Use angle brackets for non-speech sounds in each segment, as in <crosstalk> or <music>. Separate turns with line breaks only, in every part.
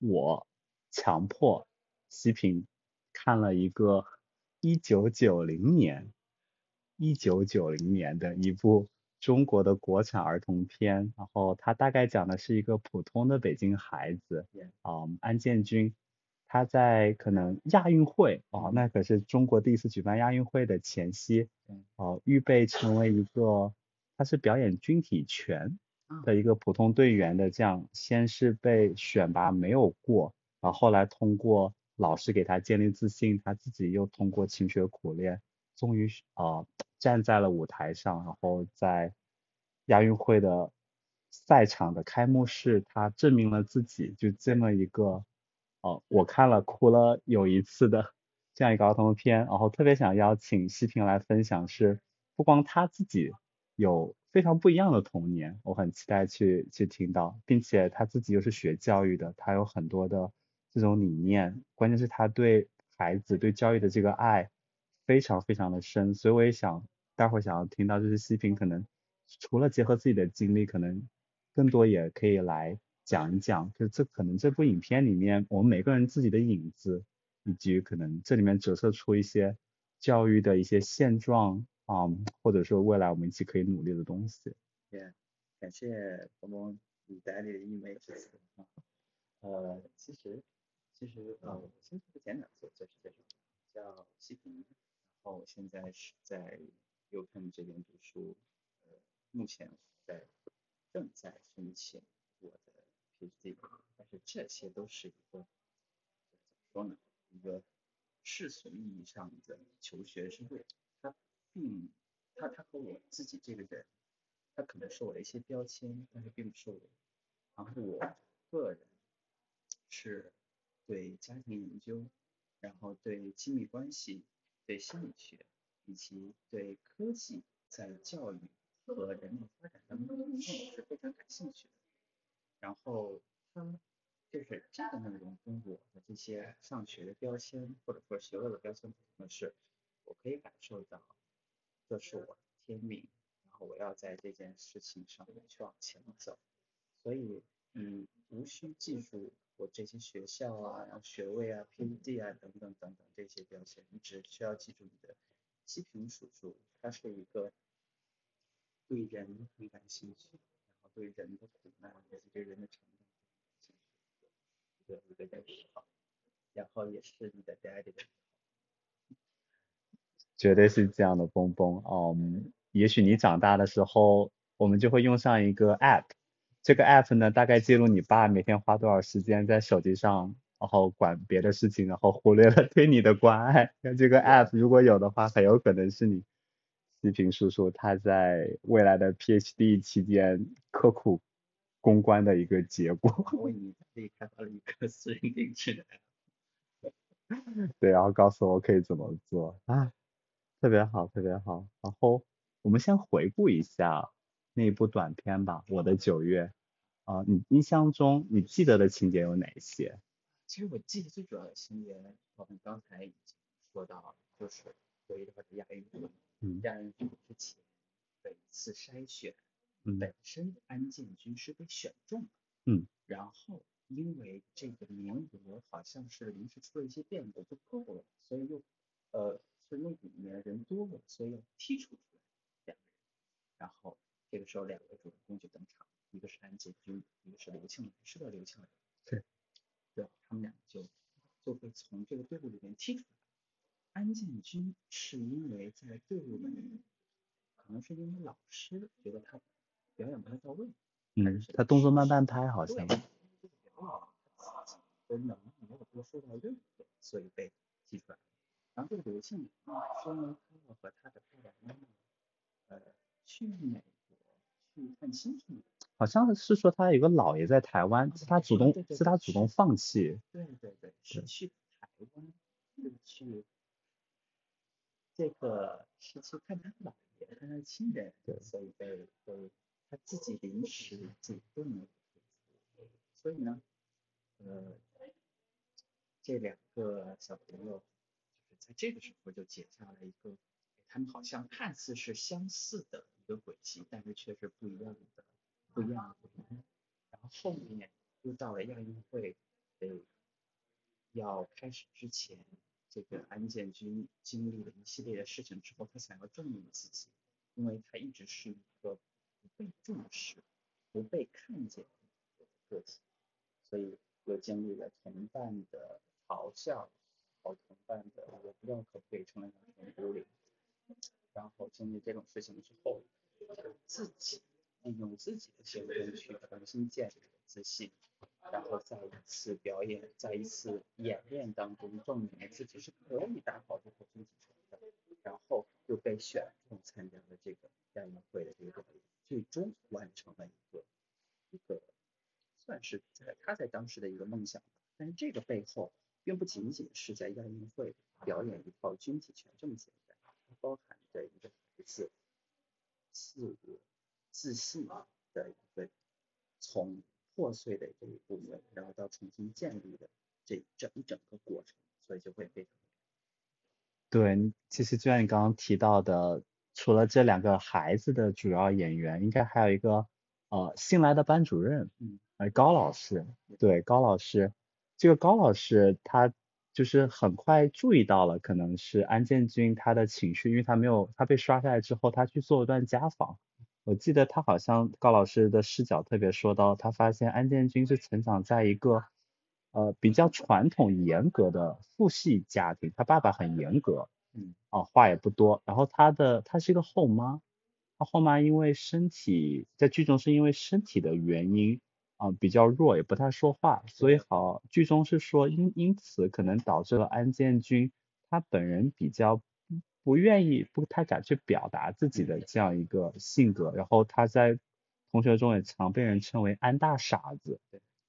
我强迫西平看了一个一九九零年一九九零年的一部中国的国产儿童片，然后它大概讲的是一个普通的北京孩子，啊、安建军，他在可能亚运会哦，那可是中国第一次举办亚运会的前夕，哦、预备成为一个，他是表演军体拳的一个普通队员的这样，先是被选拔没有过，然后后来通过老师给他建立自信，他自己又通过勤学苦练，终于呃站在了舞台上，然后在亚运会的赛场的开幕式，他证明了自己，就这么一个，呃，我看了哭了有一次的这样一个儿童片，然后特别想邀请西平来分享是，不光他自己有非常不一样的童年，我很期待去去听到，并且他自己又是学教育的，他有很多的这种理念，关键是他对孩子对教育的这个爱非常非常的深，所以我也想待会儿想要听到，就是西平可能除了结合自己的经历，可能更多也可以来讲一讲，就这可能这部影片里面我们每个人自己的影子，以及可能这里面折射出一些教育的一些现状啊、或者说未来我们一起可以努力的东西。
也感谢鹏鹏你带来的一枚之词啊。呃，其实其实呃，我先做个简短自我介绍介绍，叫西平，然后我现在是在 U Pen 这边读书，呃，目前在正在申请我的 PhD，但是这些都是一个怎么说呢？一个世俗意义上的求学生路，它并他他和我自己这个人。他可能是我的一些标签，但是并不是我。然后我个人是对家庭研究，然后对亲密关系、对心理学以及对科技在教育和人类发展当中是非常感兴趣的。然后它就是这个内容跟我的这些上学的标签或者说学位的标签不同的是，我可以感受到这是我的天命。然后我要在这件事情上面去往前走，所以嗯，无需记住我这些学校啊，然后学位啊、PhD 啊等等等等这些标签，你只需要记住你的基平叔叔，他是一个对人很感兴趣，然后对人的苦难以及对人的成长一个一个认识，然后也是你的 daddy 的。
绝对是这样的，蹦蹦，嗯。也许你长大的时候，我们就会用上一个 app，这个 app 呢，大概记录你爸每天花多少时间在手机上，然后管别的事情，然后忽略了对你的关爱。那这个 app 如果有的话，很有可能是你西平叔叔他在未来的 PhD 期间刻苦攻关的一个结果。
我为你自己开发了一个私人定制的
app。<laughs> 对，然后告诉我可以怎么做啊，特别好，特别好，然后。我们先回顾一下那一部短片吧，《我的九月》啊，你印象中你记得的情节有哪些？
其实我记得最主要的情节，我们刚才已经说到，就是围绕着亚运会，亚运会之前的一次筛选，嗯本身安建军是被选中了，
嗯，
然后因为这个名额好像是临时出了一些变故，不够了，所以又呃，所以那里面人多了，所以要剔除出来两个人。然后这个时候，两个主人公就登场，一个是安建军，一个是刘庆是叫刘庆
对，
对，他们俩就就会从这个队伍里面踢出来。安建军是因为在队伍里面，可能是因为老师觉得他表演不太到位，
嗯，他动作慢半拍，好像，
哦，自己的能力没有多受到认可，所以被踢出来。然后这个刘庆说呢，他要和他的爸爸妈妈，呃。去美国去看亲戚，
好像是说他有个姥爷在台湾，是他主动是他主动放弃。
对对对，是去台湾，是去这个是去看他姥爷，看他亲人，
对，
所以被被他自己临时主动，所以呢，呃，这两个小朋友就是在这个时候就解下了一个。他们好像看似是相似的一个轨迹，但是却是不一样的，不一样的。然后后面又到了亚运会，得到开始之前，这个安建军经历了一系列的事情之后，他想要证明自己，因为他一直是一个不被重视、不被看见的个体，所以又经历了同伴的嘲笑，好同伴的我不知道可不可以称为同孤立，然后经历这种事情之后，自己利用自己的行动去重新建立自信。然后在一次表演，在一次演练当中证明自己是可以打好这个军体拳的，然后又被选中参加了这个亚运会的这个表演，最终完成了一个一个算是在他在当时的一个梦想吧。但是这个背后并不仅仅是在亚运会表演一套军体拳这么简单，它包含着一个孩子自我自信的一个从。破碎的这一部分，然后到重新建立的这整一整个过程，所以就会非常。
对，其实就像你刚刚提到的，除了这两个孩子的主要演员，应该还有一个呃新来的班主任，
嗯，
呃高老师，对高老师，这个高老师他就是很快注意到了，可能是安建军他的情绪，因为他没有他被刷下来之后，他去做一段家访。我记得他好像高老师的视角特别说到，他发现安建军是成长在一个呃比较传统严格的父系家庭，他爸爸很严格，
嗯，
啊话也不多，然后他的他是一个后妈，他后妈因为身体在剧中是因为身体的原因啊比较弱，也不太说话，所以好剧中是说因因此可能导致了安建军他本人比较。不愿意，不太敢去表达自己的这样一个性格，然后他在同学中也常被人称为安大傻子。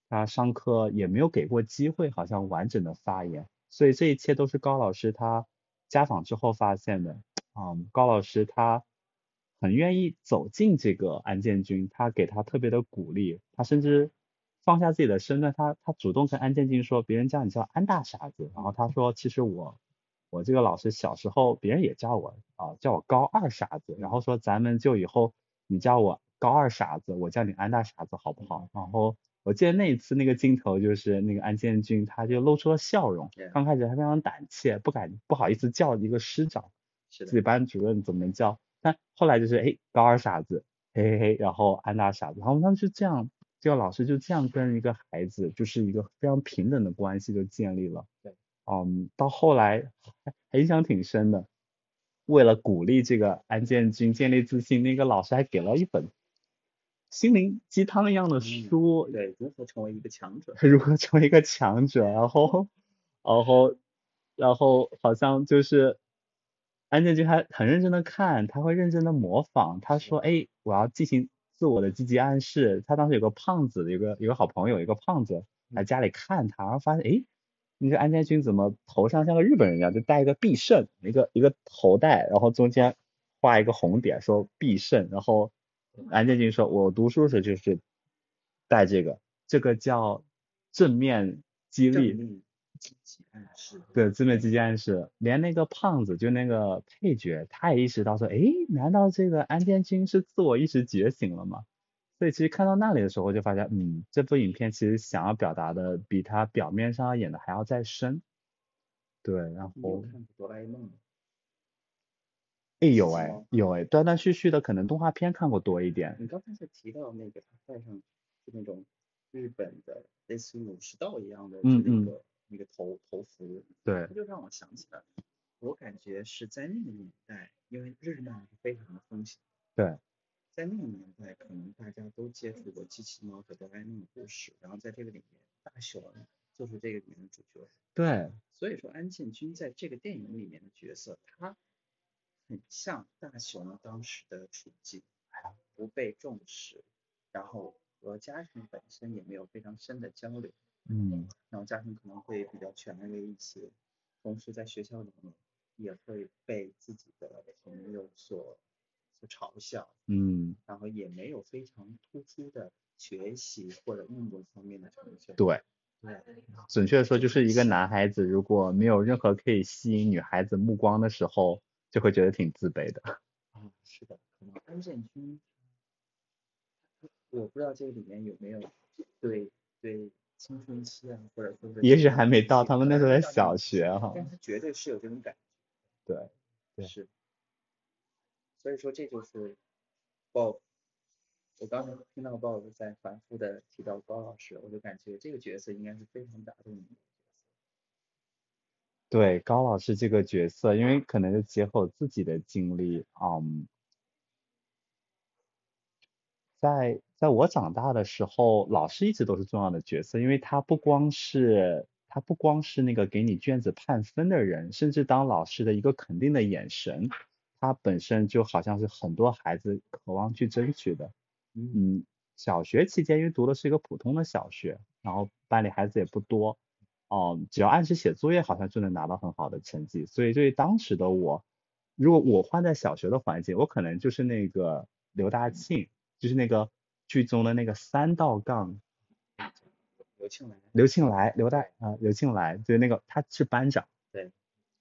他上课也没有给过机会，好像完整的发言，所以这一切都是高老师他家访之后发现的。嗯，高老师他很愿意走进这个安建军，他给他特别的鼓励，他甚至放下自己的身段，他他主动跟安建军说，别人叫你叫安大傻子，然后他说其实我。我这个老师小时候，别人也叫我啊，叫我高二傻子，然后说咱们就以后你叫我高二傻子，我叫你安大傻子好不好？然后我记得那一次那个镜头就是那个安建军他就露出了笑容，刚开始他非常胆怯，不敢不好意思叫一个师长，自己班主任怎么能叫？但后来就是哎高二傻子，嘿嘿嘿，然后安大傻子，然后他们就这样，这个老师就这样跟一个孩子就是一个非常平等的关系就建立了。
对。
嗯，到后来还印象挺深的。为了鼓励这个安建军建立自信，那个老师还给了一本心灵鸡汤一样的书。
对，如何成为一个强者？<laughs>
如何成为一个强者？然后，然后，然后好像就是安建军还很认真的看，他会认真的模仿。他说：“哎，我要进行自我的积极暗示。”他当时有个胖子，有个有个好朋友，一个胖子来家里看他，然后发现哎。那个安建军怎么头上像个日本人一样，就戴一个必胜，一个一个头戴，然后中间画一个红点，说必胜。然后安建军说，我读书时就是戴这个，这个叫正面激励。对，正面积极暗示。连那个胖子，就那个配角，他也意识到说，哎，难道这个安天君是自我意识觉醒了吗？所以其实看到那里的时候，就发现，嗯，这部影片其实想要表达的，比他表面上演的还要再深。对，然后。
看哆啦 A 梦。
哎，有哎，有哎，断断续续的，可能动画片看过多一点。
你刚才在提到那个他戴上就那种日本的类似于武士道一样的那个那个头头服，
对，
他就让我想起了，我感觉是在那个年代，因为日漫非常的风行。
对。
在那个年代，可能大家都接触过机器猫和哆啦 A 梦的故事，然后在这个里面，大雄就是这个里面的主角。
对，
所以说安建军在这个电影里面的角色，他很像大雄当时的处境，不被重视，然后和家庭本身也没有非常深的交流。
嗯。
然后家庭可能会比较权威一些，同时在学校里面也会被自己的朋友所所。嘲笑，
嗯，
然后也没有非常突出的学习或者运动方面的成就。
对，
对，
准确的说，就是一个男孩子如果没有任何可以吸引女孩子目光的时候，就会觉得挺自卑的。
啊，是的，可能安建军，我不知道这个里面有没有对对青春期啊，或者说是
也许还没到，他们那时候在小学哈。
但是绝对是有这种感
对，
觉，
对
是。所以说这就是报，我刚才听到报在反复的提到高老师，我就感觉这个角色应该是非常打动你的。
对，高老师这个角色，因为可能是结合我自己的经历，嗯，在在我长大的时候，老师一直都是重要的角色，因为他不光是他不光是那个给你卷子判分的人，甚至当老师的一个肯定的眼神，他本身就好像是很多孩子渴望去争取的。嗯，小学期间因为读的是一个普通的小学，然后班里孩子也不多，哦、只要按时写作业，好像就能拿到很好的成绩。所以对于当时的我，如果我换在小学的环境，我可能就是那个刘大庆，就是那个剧中的那个三道杠
刘庆来，
刘庆来，刘大啊、刘庆来，就是那个他是班长，
对，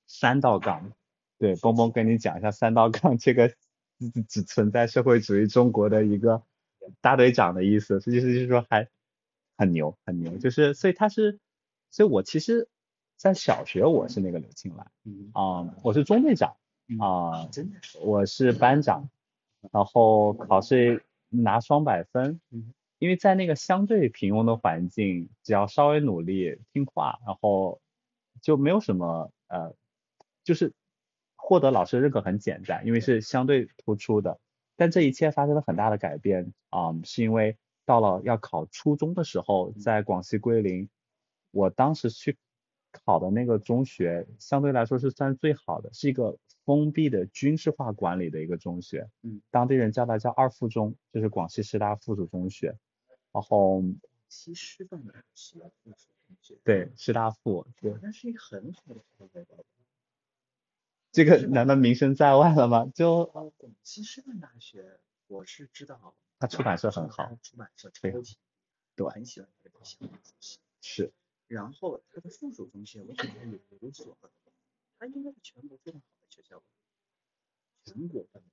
三道杠，对，蹦蹦跟你讲一下三道杠这个只只存在社会主义中国的一个大队长的意思，实际就是说还很牛很牛，就是所以他是，所以我其实，在小学我是那个刘庆来
嗯
啊、我是中队长
嗯
啊、
真的是，
我是班长，然后考试拿双百分
嗯，
因为在那个相对平庸的环境，只要稍微努力听话，然后就没有什么呃，就是获得老师的认可很简单，因为是相对突出的。但这一切发生了很大的改变啊、是因为到了要考初中的时候，在广西桂林，我当时去考的那个中学，相对来说是算最好的，是一个封闭的军事化管理的一个中学，
嗯，
当地人叫它叫二附中，就是广西师大附属中学，然后
西师范的师大附属中学，
对师大附，对，
那是一个很好的学校。
这个难道名声在外了吗？就
呃，广西师范大学，我是知道，
它出版社很好，
出版社
对
超级，
对
我。很喜欢它的小东西。
是。
然后它的附属中学，我感觉也有所不同，它应该是全国非常好的学校吧，全国范围。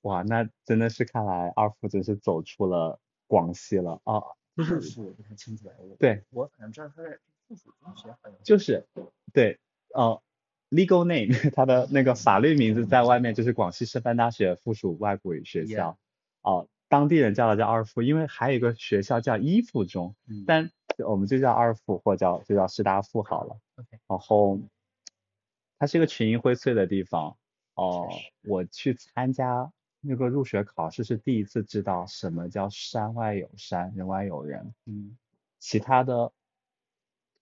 哇，那真的是看来二附真是走出了广西了啊，
二附我不太清楚
对，
我好像知道它在附属中学，好像。
就是对，呃，legal name <laughs> 它的那个法律名字在外面就是广西师范大学附属外国语学校，哦、当地人叫它叫二附，因为还有一个学校叫一附中，
嗯。
但我们就叫二附或叫就叫师大附好了。
OK
然后它是一个群英荟萃的地方。哦、我去参加那个入学考试是第一次知道什么叫山外有山，人外有人。
嗯
其他的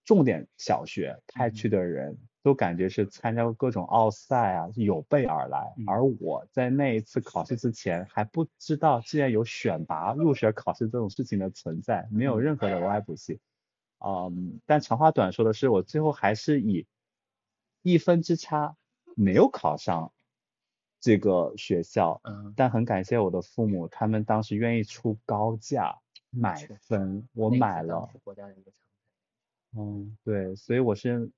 重点小学派
嗯
去的人都感觉是参加过各种奥赛啊，有备而来。
嗯
而我在那一次考试之前还不知道，竟然有选拔入学考试这种事情的存在，没有
嗯
任何的额外补习。嗯，但长话短说的是，我最后还是以一分之差没有考上这个学校。
嗯，
但很感谢我的父母，他们当时愿意出高价买分，我买了。嗯，对，所以我是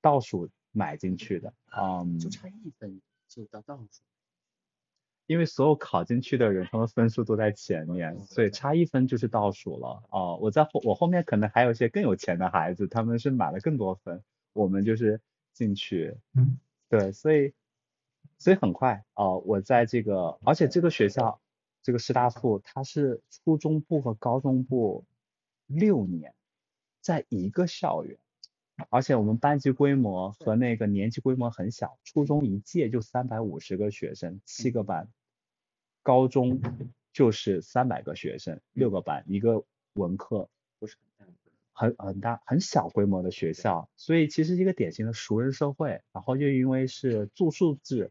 倒数买进去的，嗯，
就差一分就到倒数。
因为所有考进去的人，他们分数都在前面，所以差一分就是倒数了。哦，我在后，我后面可能还有一些更有钱的孩子，他们是买了更多分，我们就是进去，
嗯，
对，所以所以很快啊，我在这个，而且这个学校，这个师大附，它是初中部和高中部六年在一个校园。而且我们班级规模和那个年级规模很小，初中一届就三百五十个学生，七个班，高中就是三百个学生，六个班，一个文科，
很。
很很大很小规模的学校，所以其实一个典型的熟人社会。然后又因为是住宿制，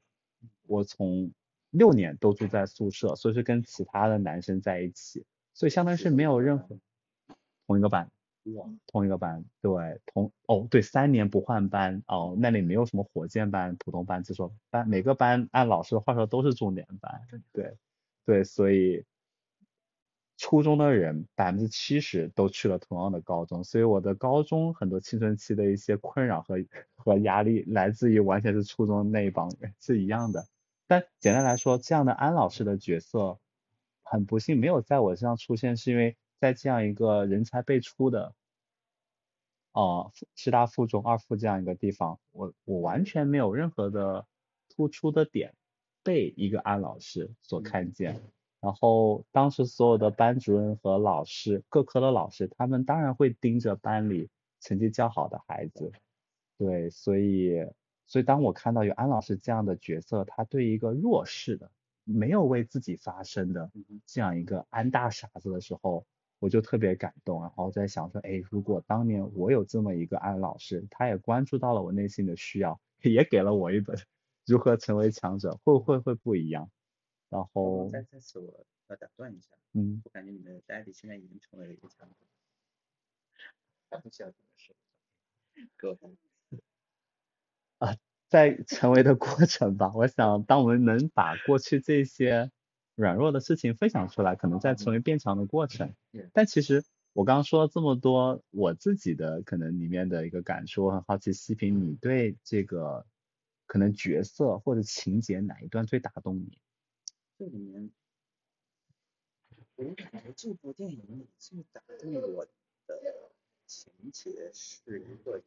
我从六年都住在宿舍，所以是跟其他的男生在一起，所以相当于是没有任何同一个班。
哇，
同一个班，对，同哦对，三年不换班哦，那里没有什么火箭班、普通班、自修班，每个班按老师的话说都是重点班，对对，所以初中的人百分之七十都去了同样的高中，所以我的高中很多青春期的一些困扰和和压力来自于完全是初中那一帮人是一样的。但简单来说，这样的安老师的角色很不幸没有在我身上出现，是因为在这样一个人才辈出的呃师大附中二附这样一个地方，我我完全没有任何的突出的点被一个安老师所看见。然后当时所有的班主任和老师，各科的老师，他们当然会盯着班里成绩较好的孩子。对，所以所以当我看到有安老师这样的角色，他对一个弱势的、没有为自己发声的这样一个安大傻子的时候，我就特别感动。然后在想说，哎，如果当年我有这么一个安老师，他也关注到了我内心的需要，也给了我一本 <laughs> 如何成为强者，会不会会不一样。然后
在在此我要打断一下，
嗯，
我感觉你们的 daddy 现在已经成为了一个强者，不需要怎么说，够
啊，在成为的过程吧。我想，当我们能把过去这些软弱的事情分享出来，可能在成为变强的过程。但其实我刚刚说了这么多，我自己的可能里面的一个感受，我很好奇，西平，你对这个可能角色或者情节哪一段最打动你？
这里面，我感觉这部电影里最打动我的情节是一个，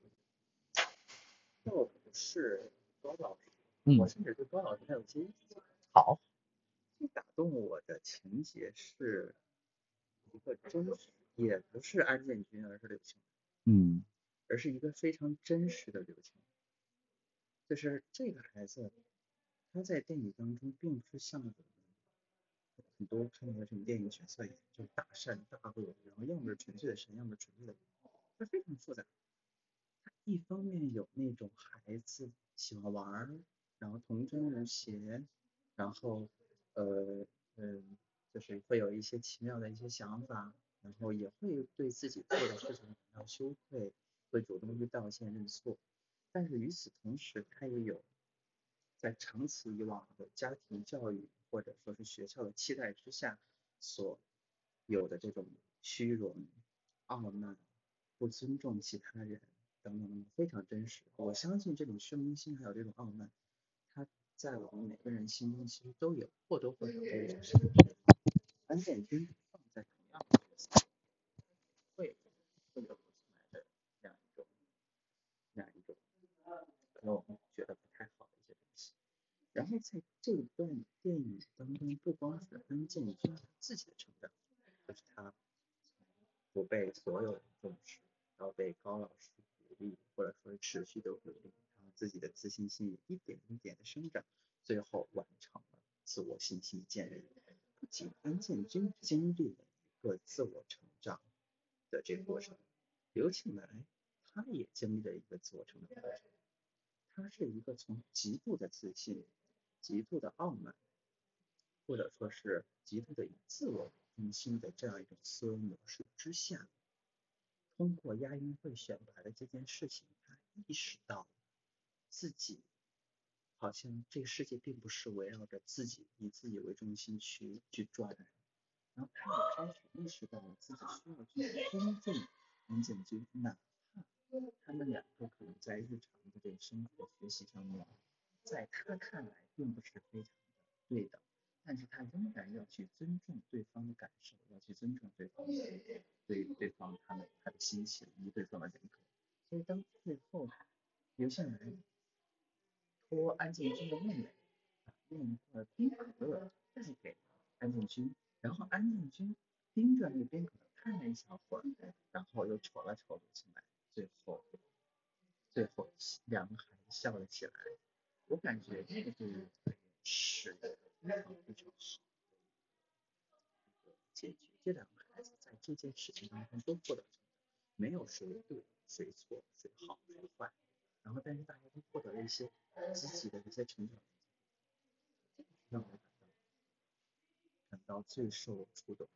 倒不是高老师，我甚至对高老师还有些
好。
最打动我的情节是一个真实，也不是安建军，而是刘青
嗯，
而是一个非常真实的刘青就是这个孩子，他在电影当中并不是像。很多看到的这种电影角色，就是大善大恶，然后要么是纯粹的善，要么纯粹的恶，它非常复杂。它一方面有那种孩子喜欢玩，然后童真无邪，然后呃嗯，就是会有一些奇妙的一些想法，然后也会对自己做的事情感到羞愧，会主动去道歉认错。但是与此同时，他也有在长此以往的家庭教育。或者说是学校的期待之下所有的这种虚荣、傲慢、不尊重其他人等等等等，非常真实。我相信这种虚荣心还有这种傲慢，它在我们每个人心中其实都有或多或少都有。安建军放在同样的角色，会会有出来的这样一种这样一种可能我们觉得不太好的一些东西。然后在这一段。电影当中不光是安建军自己的成长，就是他不被所有人重视，然后被高老师鼓励，或者说持续的鼓励，然后自己的自信心一点一点的生长，最后完成了自我信心建立。不仅安建军经历了一个自我成长的这个过程，刘庆来他也经历了一个自我成长的过程，他是一个从极度的自信、极度的傲慢。或者说是极度的以自我为中心的这样一种思维模式之下，通过亚运会选拔的这件事情，他意识到自己好像这个世界并不是围绕着自己以自己为中心去去转的，然后他也开始意识到了自己需要去尊重安建军，哪怕他们两个可能在日常的这个生活学习上面，在他看来并不是非常的对的。但是他仍然要去尊重对方的感受，要去尊重对方对对方他们他的心情以及对方的人格。所以当最后刘向来托安建军的妹妹把那一块冰可乐带给安建军，然后安建军盯着那冰可乐看了一小会儿，然后又瞅了瞅刘庆来，最后最后两个孩子笑了起来。我感觉这个就是是。非常非常好，解决这两个孩子在这件事情当中都获得成长，没有谁对谁错谁好谁坏，然后但是大家都获得了一些积极的一些成长，让我感到感到最受触动。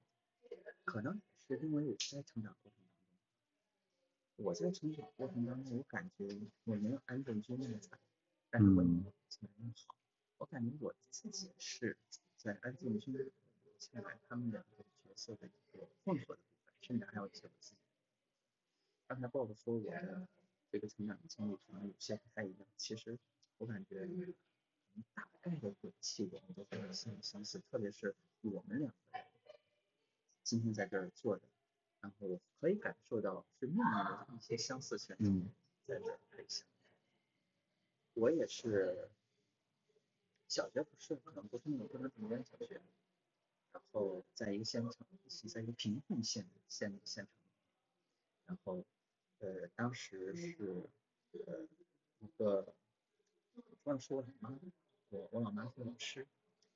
可能是因为我在成长过程当中，我在成长过程当中，我感觉我没有安正军那么惨，但是我也没有那么好。我感觉我自己是在安静军下来他们两个角色的一个混合的部分，甚至还有一些我自己。刚才 Bob 说我的这个成长经历可能有些不太一样，其实我感觉大概的轨迹我们都很相相似，特别是我们两个人今天在这儿坐着，然后我可以感受到是命运的一些相似性
嗯
在这儿配下。我也是小学不是可能不是那种不能顶尖小学，然后在一个县城，是在一个贫困县县县城，然后呃当时是呃一个忘说我老妈，我我老妈是老师，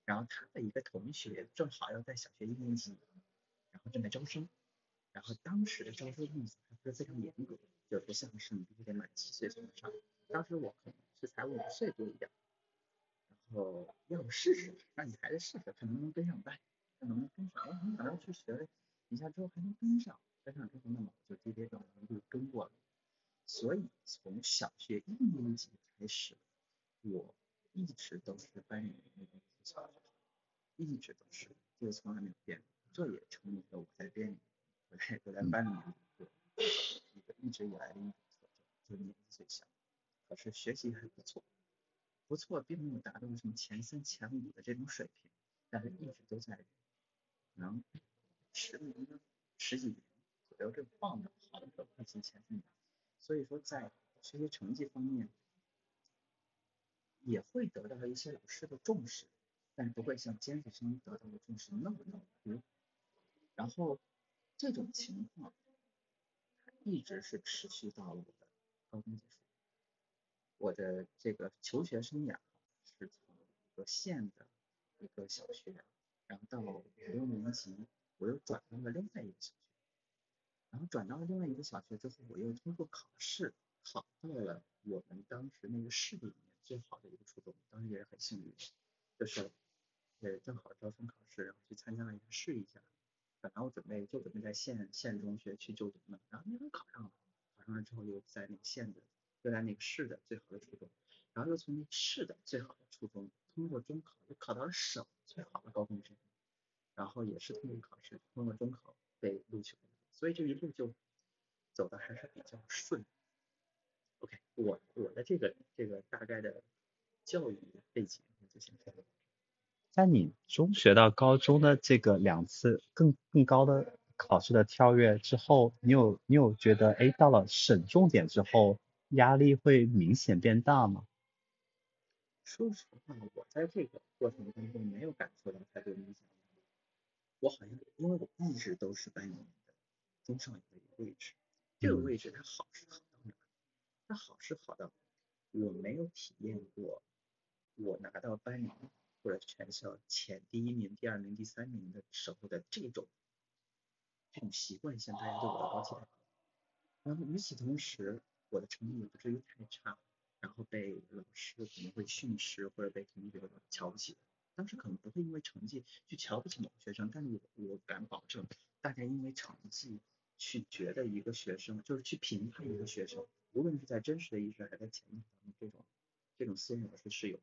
然后她的一个同学正好要在小学一年级，然后正在招生，然后当时的招生政策还不是非常严格，就不像是你必须得满七岁才能上，当时我可能是才五岁多一点，然后要不试试，让你孩子试试，看能不能跟上班，看能不能跟上，哎，没想到去学了一下之后还能跟上，跟上之后那么我就跌跌撞撞就跟过了，所以从小学一年级开始，我一直都是班里面那个小学生，一直都是，这个从来没有变过，这也成为了我在编里，我在我在班里面的一个一直以来的一种特征，就是年纪最小，是学习还不错，不错，并没有达到什么前三前五的这种水平，但是一直都在可能十年十几年左右这个放着好的时候快进前三名，所以说在学习成绩方面也会得到一些老师的重视，但不会像尖子生得到的重视那么那么多。然后这种情况一直是持续到我的高中结束。我的这个求学生涯是从一个县的一个小学，然后到五六年级，我又转到了另外一个小学，然后转到了另外一个小学之后，我又通过考试考到了我们当时那个市里面最好的一个初中，当时也是很幸运，就是呃正好招生考试，然后去参加了一个试一下，本来我准备就准备在县县中学去就读呢，然后那会考上了，考上了之后又在那个县的又在那个市的最好的初中，然后又从那市的最好的初中通过中考又考到了省最好的高中生，然后也是通过考试通过中考被录取，所以这一路就走的还是比较顺。OK，我我的这个这个大概的教育背景就先这儿。
在你中学到高中的这个两次更更高的考试的跳跃之后，你有你有觉得，哎，到了省重点之后，压力会明显变大吗？
说实话，我在这个过程当中没有感受到太多明显的压力。我好像因为我一直都是班里面的中上游的一个位置，这个
嗯
位置它好是好到哪？它好是好到我没有体验过，我拿到班里或者全校前第一名、第二名、第三名的时候的这种这种习惯性，大家对我的高期待。然后与此同时，我的成绩也不至于太差，然后被老师可能会训斥或者被同学瞧不起。当时可能不会因为成绩去瞧不起某个学生，但是我我敢保证，大家因为成绩去觉得一个学生，就是去评判一个学生，无论是在真实的意识还是在潜意识当中，这种这种思维模式是有的。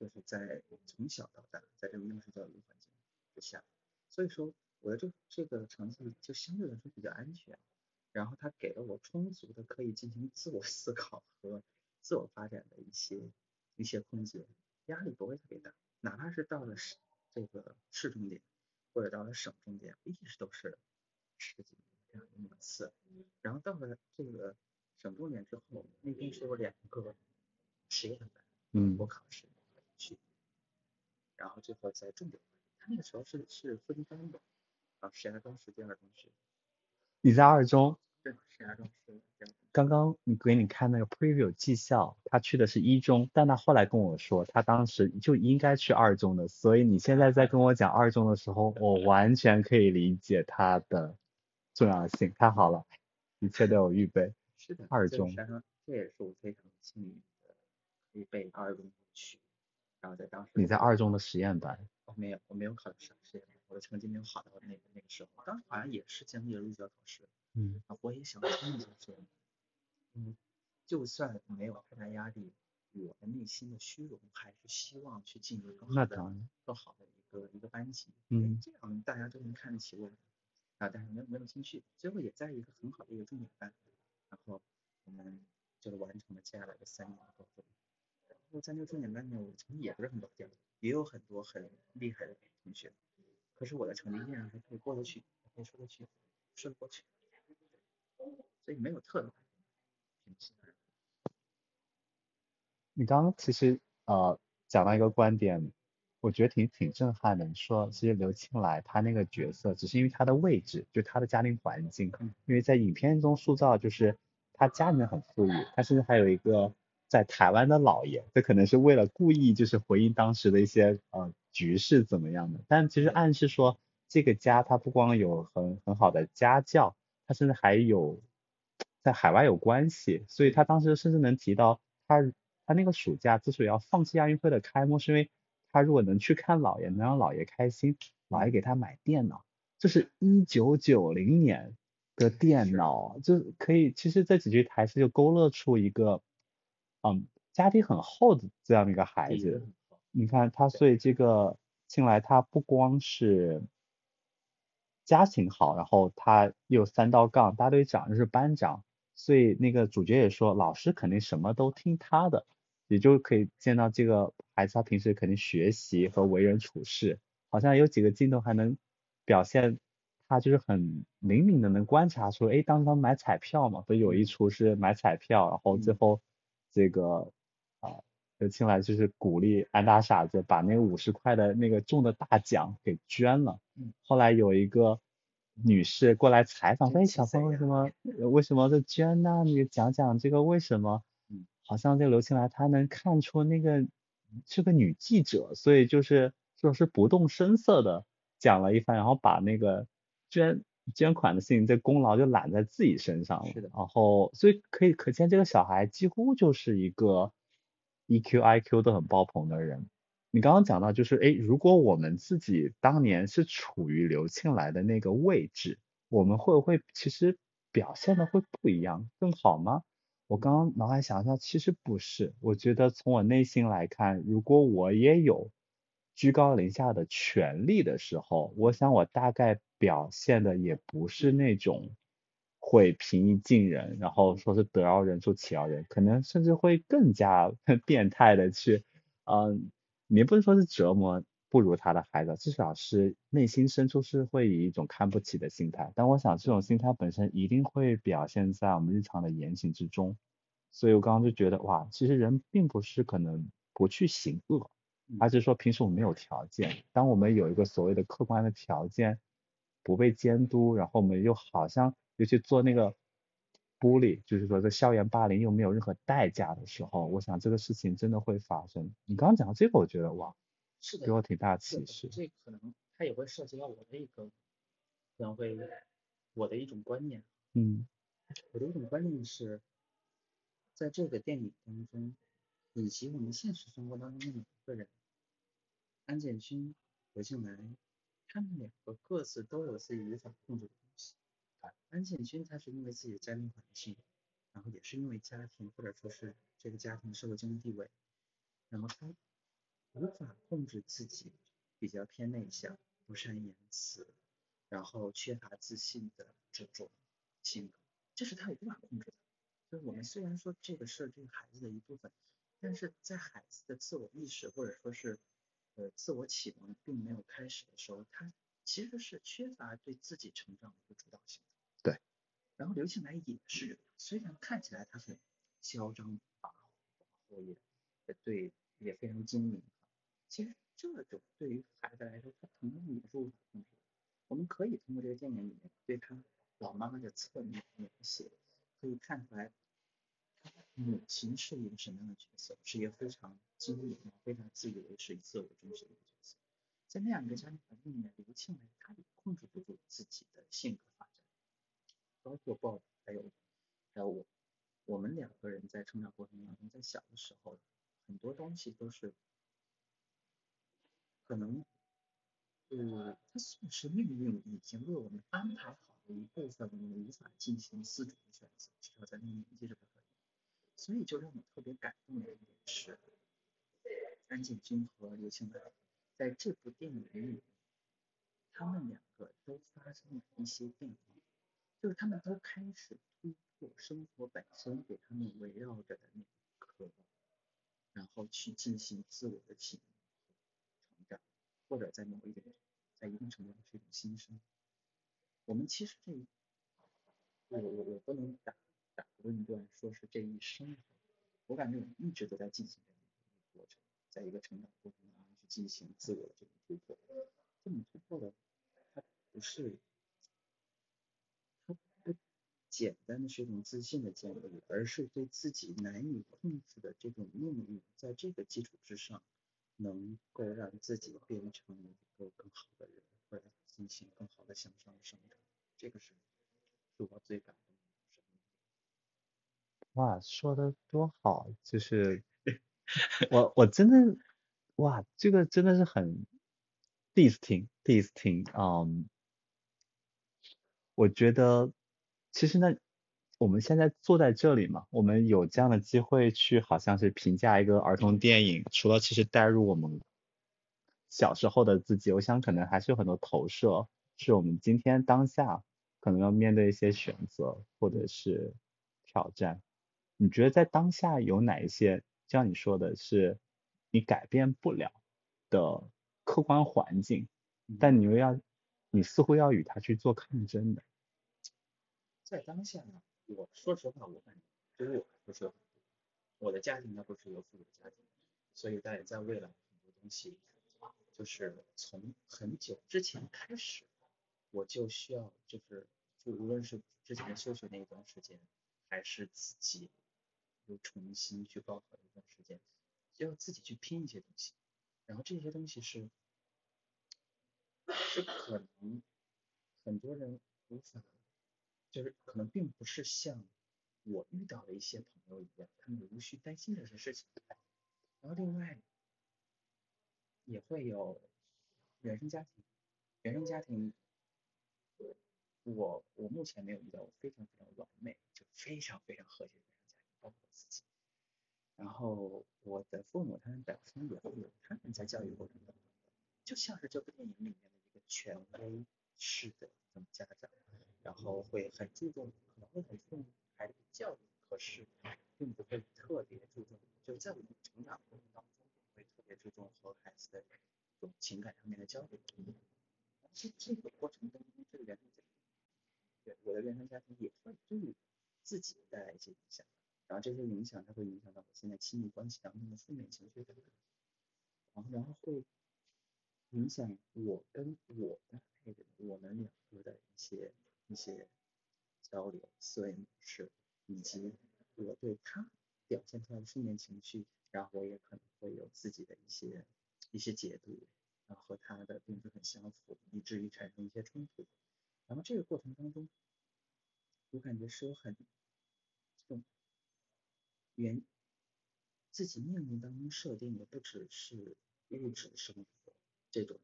就是在从小到大，在这种应试教育环境之下，所以说我的这这个成绩就相对来说比较安全，然后它给了我充足的可以进行自我思考和自我发展的一些一些空间，压力不会特别大，哪怕是到了市这个市重点或者到了省重点，一直都是十几名这样的名次，然后到了这个省重点之后，那边是有两个实验班，
嗯。
我考试去，然后最后在重点班，他那个时候是是分班的，啊，石家庄市第二中是，
你在二中，刚刚你给你看那个 preview 技校，他去的是一中，但他后来跟我说，他当时就应该去二中的，所以你现在在跟我讲二中的时候，我完全可以理解它的重要性。太好了，一切都有预备。<laughs>
是的，
二中
这也是我非常幸运的，可以被二中录取，然后在当时
你在二中的实验班，
我没有，我没有考上实验班，我的成绩没有好到那个那个时候，当时好像也是经历了入学考试，
嗯。
啊，我也想参一下实验班，嗯，就算没有太大压力，我的内心的虚荣还是希望去进入更好的、更好的一个一个班级，
嗯
这样大家都能看得起我，啊，但是没有没有兴趣，最后也在一个很好的一个重点班，然后我们就是完成了接下来的三年的高中，然后在那个重点班里面，我成绩也不是很高调，也有很多很厉害的同学，可是我的成绩依然还可以过得去，可以说得去，说得过去，所以没有特别平时
你刚刚其实呃讲到一个观点，我觉得挺挺震撼的。你说其实刘青来他那个角色，只是因为他的位置，就他的家庭环境，因为在影片中塑造就是他家里面很富裕，他甚至还有一个在台湾的姥爷，这可能是为了故意就是回应当时的一些呃局势怎么样的，但其实暗示说这个家他不光有很很好的家教，他甚至还有在海外有关系，所以他当时甚至能提到他。他那个暑假之所以要放弃亚运会的开幕，是因为他如果能去看姥爷，能让姥爷开心，姥爷给他买电脑。这是一九九零年的电脑，就可以，其实这几句台词就勾勒出一个，嗯，家底很厚的这样的一个孩子。你看他，所以这个进来，他不光是家庭好，然后他又三道杠，大队长又是班长，所以那个主角也说，老师肯定什么都听他的。也就可以见到这个孩子，他平时肯定学习和为人处事，好像有几个镜头还能表现他就是很灵敏的能观察出，哎，当时他买彩票嘛，不有一出是买彩票，然后最后这个啊刘青来就是鼓励安大傻子把那个五十块的那个中的大奖给捐了，后来有一个女士过来采访，哎，小朋友为什么为什么在捐呢？你讲讲这个为什么？好像这个刘青来，他能看出那个是个女记者，所以就是就是不动声色的讲了一番，然后把那个捐捐款的事情，这功劳就揽在自己身上了。
是的。
然后所以可以可见，这个小孩几乎就是一个 EQ、IQ 都很爆棚的人。你刚刚讲到就是，哎，如果我们自己当年是处于刘庆来的那个位置，我们会不会其实表现的会不一样，更好吗？我刚刚脑海想一下，其实不是。我觉得从我内心来看，如果我也有居高临下的权利的时候，我想我大概表现的也不是那种会平易近人，然后说是得饶人处且饶人，可能甚至会更加 <laughs> 变态的去，嗯，你不能说是折磨。不如他的孩子，至少是内心深处是会以一种看不起的心态。但我想这种心态本身一定会表现在我们日常的言行之中。所以我刚刚就觉得，哇，其实人并不是可能不去行恶，而是说平时我们没有条件。当我们有一个所谓的客观的条件，不被监督，然后我们又好像又去做那个玻璃，就是说这校园霸凌又没有任何代价的时候，我想这个事情真的会发生。你刚刚讲到这个，我觉得哇。
是的，
给我挺大启示。
这可能它也会涉及到我的一个，可能会我的一种观念。
嗯，
我的一种观念是，在这个电影当中，以及我们现实生活当中的每个人，安建勋、何庆来，他们两个各自都有自己无法控制的安建军他是因为自己的家庭环境，然后也是因为家庭或者说是这个家庭社会经济地位，然后他。无法控制自己，比较偏内向，不善言辞，然后缺乏自信的这种性格，这是他无法控制的。就是我们虽然说这个是这个孩子的一部分，但是在孩子的自我意识或者说是呃自我启蒙并没有开始的时候，他其实是缺乏对自己成长的一个主导性。然后刘庆来也是，虽然看起来他很嚣张跋扈，也对也非常精明。其实这种对于孩子来说，他同样也是无法控制。我们可以通过这个电影里面对他老妈妈的侧面描写，可以看出来他母亲是一个什么样的角色，是一个非常精明、非常自以为是、自我中心的角色。在那样一个家庭环境里面，刘庆来他也控制不住自己的性格，包括报还有还有我，我们两个人在成长过程当中，在小的时候，很多东西都是。可能，呃，它算是命运已经为我们安排好的一部分，我们无法进行自主的选择，至少在那个年纪是不可以。所以就让我特别感动的一点是，安建军和刘青来在这部电影里，他们两个都发生了一些变化，就是他们都开始突破生活本身给他们围绕着的那个渴望，然后去进行自我的启蒙和成长。或者在某一点，在一定程度上是一种新生。我们其实这我我我不能打打论断说是这一生，我感觉我一直都在进行这样一个过程，在一个成长过程当中去进行自我的这种突破，这种突破的它不是。简单的是一种自信的建立，而是对自己难以控制的这种命运，在这个基础之上，能够让自己变成一个更好的人，或者进行更好的向上生长，这个是是我最感动的。
哇，说的多好，就是 <laughs> 我我真的哇，这个真的是很第一次听，第一次听，嗯，我觉得。其实呢，我们现在坐在这里嘛，我们有这样的机会去，好像是评价一个儿童电影，除了其实带入我们小时候的自己，我想可能还是有很多投射，是我们今天当下可能要面对一些选择或者是挑战。你觉得在当下有哪一些，像你说的是你改变不了的客观环境，但你又要，你似乎要与它去做抗争的？
在当下呢，我说实话，我感觉对于我来说，我的家庭它不是一个富裕的家庭，所以在在未来很多东西，就是从很久之前开始，我就需要就是就无论是之前休学那一段时间，还是自己又重新去高考一段时间，就要自己去拼一些东西，然后这些东西是是可能很多人无法。就是可能并不是像我遇到的一些朋友一样，他们无需担心这些事情。然后另外也会有原生家庭，原生家庭，我我目前没有遇到过非常非常完美，就非常非常和谐的原生家庭，包括我自己。然后我的父母他们本身也会有他们在教育过程当中，就像是这部电影里面的一个权威式的这种家长。然后会很注重，可能会很注重孩子的教育，可是并不会特别注重，就在我们成长过程当中，会特别注重和孩子的这种情感上面的交流。这这个过程当中，这个原生家庭，对我的原生家庭也会对自己带来一些影响，然后这些影响它会影响到我现在亲密关系当中的负面情绪，然后然后会影响我跟我的爱人，我们两个的一些。一些交流思维模式，以及我对他表现出来的负面情绪，然后我也可能会有自己的一些一些解读，然后和他的并不很相符，以至于产生一些冲突。然后这个过程当中，我感觉是有很这种原自己命运当中设定的，不只是物质生活这种，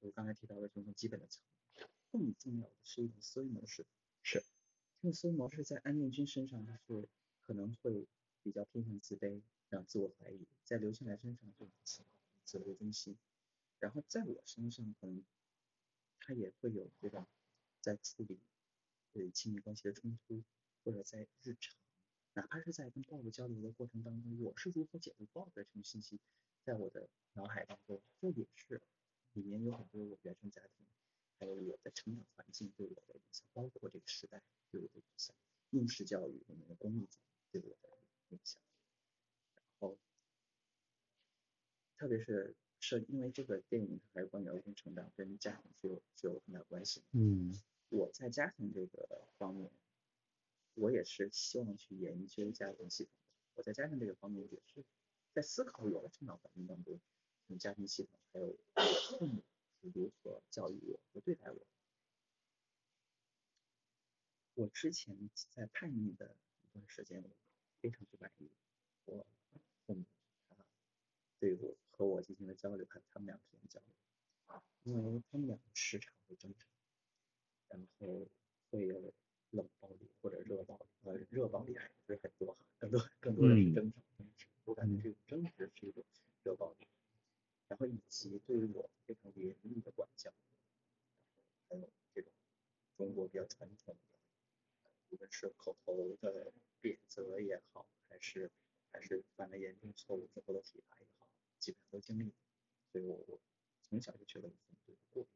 我刚才提到的这种基本的层。更重要的是一种思维模式，
是
这种思维模式在安建军身上是可能会比较偏向自卑，然后自我怀疑，在刘青来身上就自我中心，然后在我身上可能他也会有这种在处理对亲密关系的冲突，或者在日常，哪怕是在跟豹子交流的过程当中，我是如何解读豹子的这种信息，在我的脑海当中，这也是里面有很多我原生家庭。还有我的成长环境对我的影响，包括这个时代对我的影响，应试教育我们的公益教育对我的影响。然后，特别是是因为这个电影还是关于儿童成长，跟家庭是有是有很大关系。
嗯，
我在家庭这个方面，我也是希望去研究家庭系统。我在家庭这个方面也是在思考我的成长环境当中，从家庭系统还有父母。如何教育我和对待我？我之前在叛逆的一段时间，我非常不满意我父母他对我和我进行了交流，还有他们俩之间的交流，因为他们俩时常会争吵，然后会有冷暴力或者热暴力，呃，热暴力还不是很多哈，更多更多的是争吵，我感觉这种争执是一种热暴力。然后以及对于我非常严厉的管教，还有这种中国比较传统的，无论是口头的贬责也好，还是还是犯了严重错误之后的体罚也好，基本上都经历。所以我我从小就觉得父母对我过于严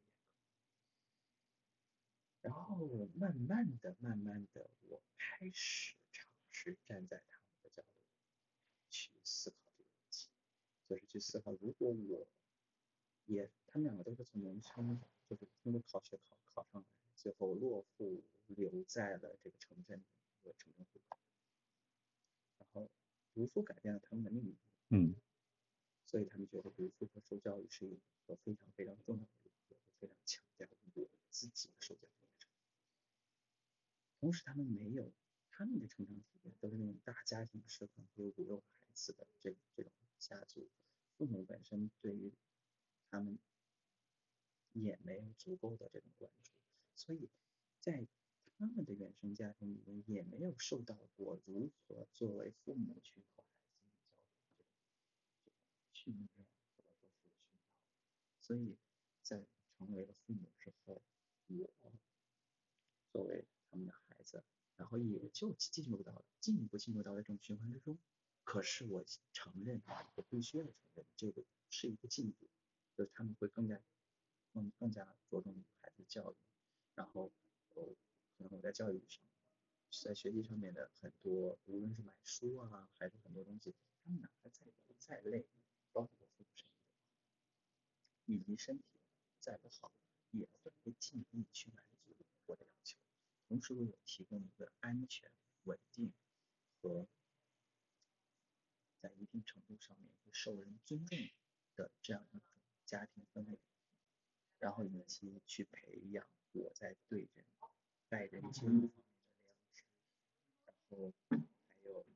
格。然后慢慢的、慢慢的，我开始尝试站在他们的角度去思考，就是去思考，如果我也，他们两个都是从农村，就是通过考学考考上来，最后落户留在了这个城镇和城镇户口，然后读书改变了他们的命运。
嗯。
所以他们觉得读书和受教育是一个非常非常重要的一个，非常强调我自己的受教育过程。同时，他们没有他们的成长体验都是那种大家庭式的，有五六个孩子的这这种家族，父母本身对于他们也没有足够的这种关注，所以在他们的原生家庭里面也没有受到过如何作为父母去。训练或者说是熏陶，所以在成为了父母之后，我作为他们的孩子，然后也就进入到了进一步进入到了这种循环之中。可是我承认，我必须要承认，这个是一个进步，就是他们会更加更更加着重于孩子的教育，然后呃可能我在教育上，在学习上面的很多，无论是买书啊，还是很多东西，他们哪怕再再累。包括父母身体，以及身体再不好，也会尽力去满足我的要求，同时为我提供一个安全、稳定和在一定程度上面会受人尊重的这样一种家庭氛围，然后以及去培养我在对人待人接物方面的良知，然后还有还有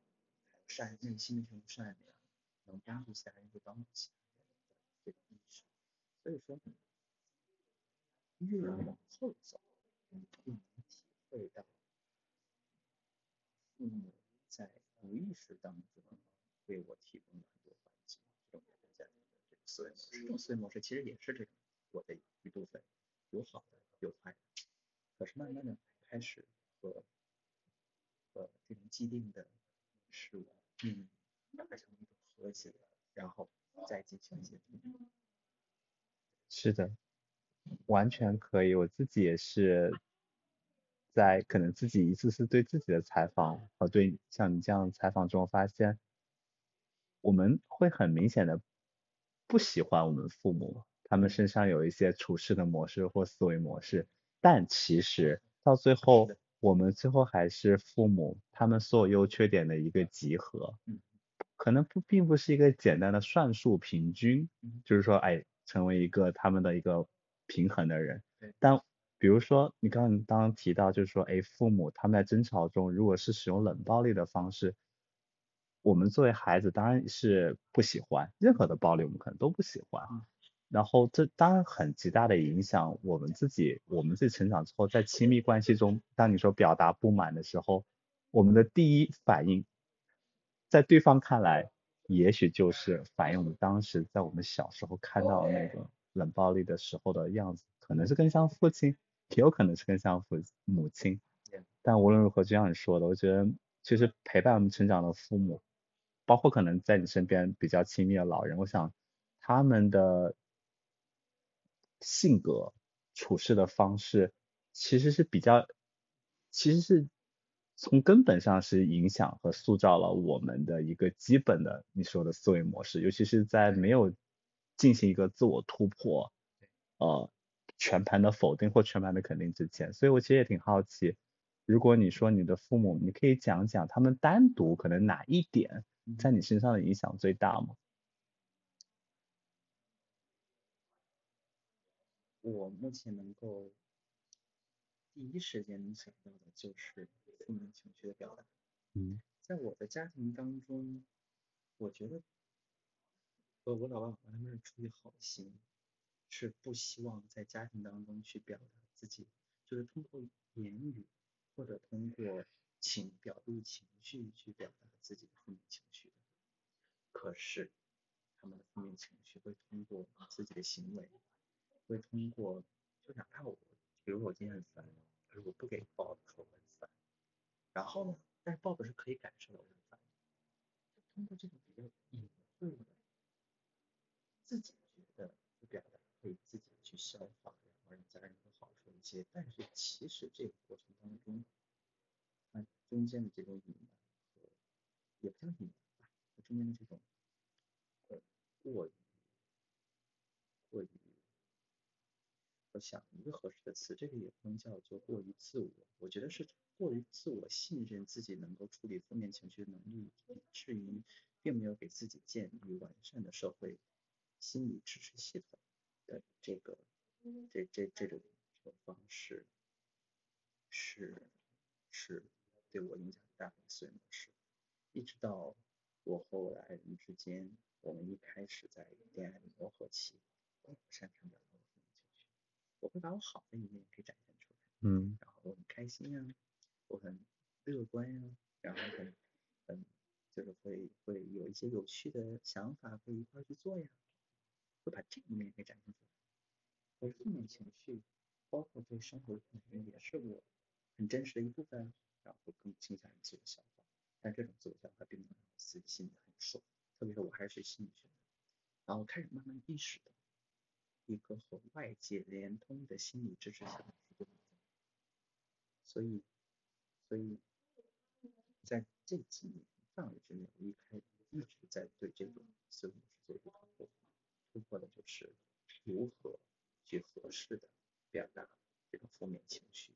善内心的这种善良。能帮助其他人就帮助其他人的这种意识，所以说越往后走，越能体会到父母在无意识当中为我提供了很多环境，这种思维模式，这种思维模式其实也是这种我的一部分，有好的有坏的，可是慢慢的开始和和这种既定的事物嗯达成一种。和谐，然后再进行一些
是的，完全可以。我自己也是在可能自己一次次对自己的采访和对像你这样采访中，发现我们会很明显的不喜欢我们父母，他们身上有一些处事的模式或思维模式，但其实到最后，我们最后还是父母他们所有优缺点的一个集合。可能不并不是一个简单的算术平均，就是说，哎，成为一个他们的一个平衡的人。但比如说你刚刚刚刚提到，就是说，哎，父母他们在争吵中，如果是使用冷暴力的方式，我们作为孩子当然是不喜欢任何的暴力，我们可能都不喜欢。然后这当然很极大的影响我们自己，我们自己成长之后，在亲密关系中，当你说表达不满的时候，我们的第一反应。在对方看来，也许就是反映我们当时在我们小时候看到那个冷暴力的时候的样子，可能是更像父亲，也有可能是更像父母亲。但无论如何，就像你说的，我觉得其实陪伴我们成长的父母，包括可能在你身边比较亲密的老人，我想他们的性格、处事的方式，其实是比较，其实是。从根本上是影响和塑造了我们的一个基本的你说的思维模式，尤其是在没有进行一个自我突破，呃，全盘的否定或全盘的肯定之前，所以我其实也挺好奇，如果你说你的父母，你可以讲讲他们单独可能哪一点在你身上的影响最大吗？
我目前能够。第一时间能想到的就是负面情绪的表达。
嗯，
在我的家庭当中，我觉得，我，我老爸老妈他们是出于好心，是不希望在家庭当中去表达自己，就是通过言语或者通过情表露情绪去表达自己的负面情绪的。可是，他们的负面情绪会通过自己的行为，会通过，就哪怕我。比如我今天很烦，可是我不给抱的时候很烦。然后呢，但是抱的是可以感受到我很烦。就通过这种比较隐晦的，自己觉得不表达，可以自己去消化，然后让家人更好受一些。但是其实这个过程当中，它中间的这种隐瞒和也不叫隐瞒中间的这种呃过于过于，我想一个合适的词，这个也不能叫做过于自我，我觉得是过于自我信任自己能够处理负面情绪的能力，以至于并没有给自己建立完善的社会心理支持系统的这个这这这种这种方式，是是对我影响很大的思维模式，一直到我和我的爱人之间，我们一开始在恋爱的磨合期，我不擅长表达我负面情绪，我会把我好的一面给展现出来，
嗯
然后我很开心呀、我很乐观呀、然后很很就是会会有一些有趣的想法，会一块去做呀，会把这一面给展现出来。而负面情绪，包括对生活的负面也是我很真实的一部分，然后会更倾向于自我消化。但这种自我消化并不能让自己心里很爽，特别是我还是学心理学的，然后开始慢慢意识到，一个和外界连通的心理支持系统。所以，所以在这几年范围之内，我一开一直在对这种思维模式做一个突破。突破的就是如何去合适的表达这种负面情绪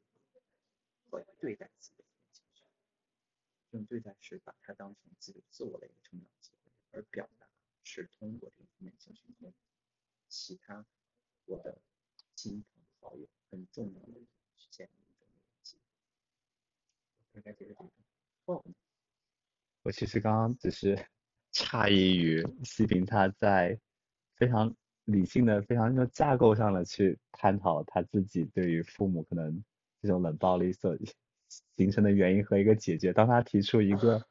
和对待自己。这种对待是把它当成自己自我的一个成长机会，而表达是通过这个负面情绪跟其他我的亲朋好友很重要的人去建立一种连接。大概就是这种后面
我其实刚刚只是 <laughs> 诧异于西平他在非常理性的、非常就架构上的去探讨他自己对于父母可能这种冷暴力所形成的原因和一个解决。当他提出一个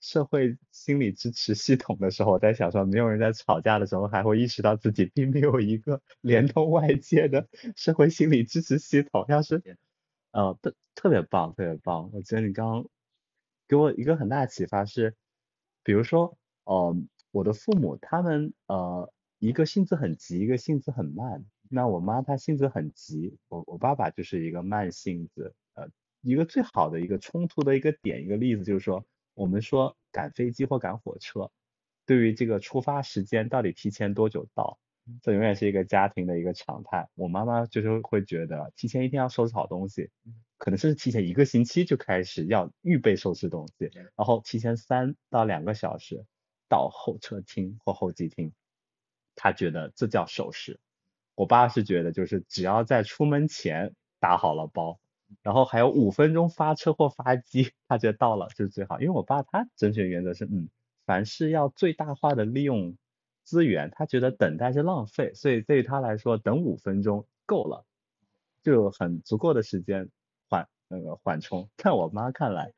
社会心理支持系统的时候，我在想说，没有人在吵架的时候还会意识到自己并没有一个 <laughs> 连通外界的社会心理支持系统。要是呃，特特别棒，特别棒。我觉得你刚刚给我一个很大的启发是，比如说，呃，我的父母他们呃，一个性子很急，一个性子很慢。那我妈她性子很急，我我爸爸就是一个慢性子。呃，一个最好的一个冲突的一个点，一个例子就是说，我们说赶飞机或赶火车，对于这个出发时间到底提前多久到，这永远是一个家庭的一个常态。我妈妈就是会觉得提前一天要收拾好东西，可能是提前一个星期就开始要预备收拾东西，然后提前三到两个小时到候车厅或候机厅，她觉得这叫守时。我爸是觉得就是只要在出门前打好了包，然后还有五分钟发车或发机，他觉得到了就是最好。因为我爸他甄选原则是，嗯，凡事要最大化的利用资源，他觉得等待是浪费，所以对于他来说，等五分钟够了，就有很足够的时间缓那个缓冲。在我妈看来，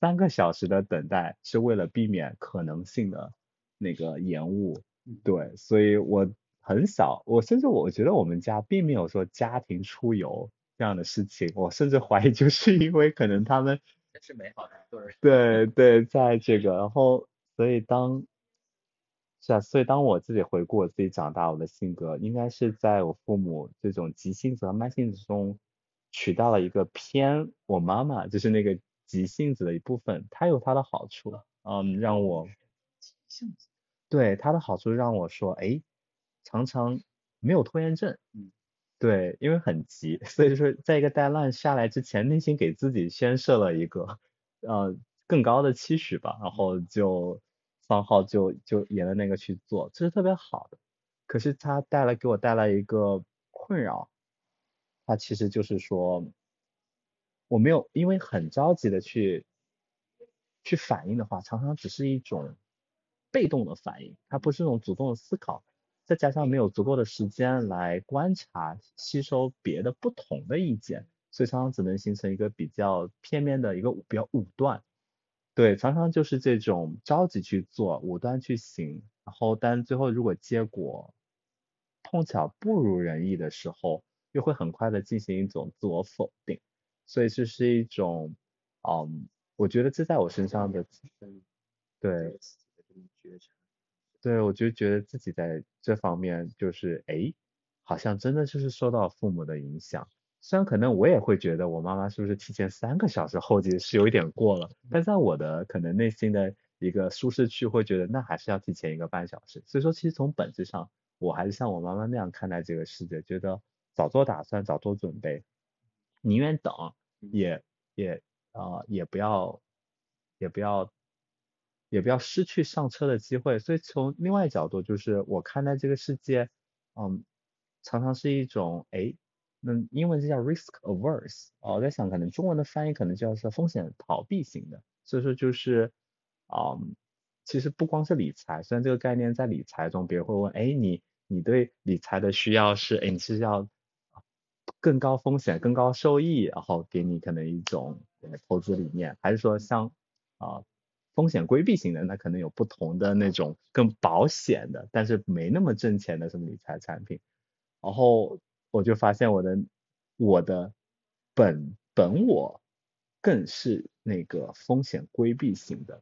三个小时的等待是为了避免可能性的那个延误，对，所以我很少，我甚至我觉得我们家并没有说家庭出游这样的事情，我甚至怀疑就是因为可能他们
是美好的对。
对对，在这个，然后所以当是啊，所以当我自己回顾我自己长大，我的性格应该是在我父母这种急性子和慢性子中取到了一个偏我妈妈就是那个急性子的一部分，它有它的好处，嗯，让我
性子，
对它的好处让我说，哎，常常没有拖延症，
嗯，
对，因为很急，所以说在一个代练下来之前，内心给自己先设了一个呃更高的期许吧，然后就方号就就沿着那个去做，这是特别好的。可是它带来给我带来一个困扰，它其实就是说我没有因为很着急的去去反应的话，常常只是一种被动的反应，它不是一种主动的思考。再加上没有足够的时间来观察、吸收别的不同的意见，所以常常只能形成一个比较片面的一个比较武断。对，常常就是这种着急去做，武断去行，然后但最后如果结果碰巧不如人意的时候，又会很快的进行一种自我否定，所以这是一种，嗯，我觉得这在我身上的，对。
对，
我就觉得自己在这方面就是，哎，好像真的就是受到父母的影响，虽然可能我也会觉得我妈妈是不是提前三个小时候机是有一点过了，但在我的可能内心的一个舒适区会觉得那还是要提前一个半小时。所以说其实从本质上我还是像我妈妈那样看待这个世界，觉得早做打算早做准备，宁愿等也也呃也不要也不要也不要失去上车的机会。所以从另外角度就是我看待这个世界，嗯，常常是一种哎。那英文就叫 risk averse，我在想可能中文的翻译可能叫是风险逃避型的，所以说就是，嗯，其实不光是理财，虽然这个概念在理财中，别人会问，哎，你你对理财的需要是，哎，你是要更高风险、更高收益，然后给你可能一种投资理念，还是说像啊风险规避型的，那可能有不同的那种更保险的，但是没那么挣钱的什么理财产品，然后。我就发现我的我的本本我更是那个风险规避型的，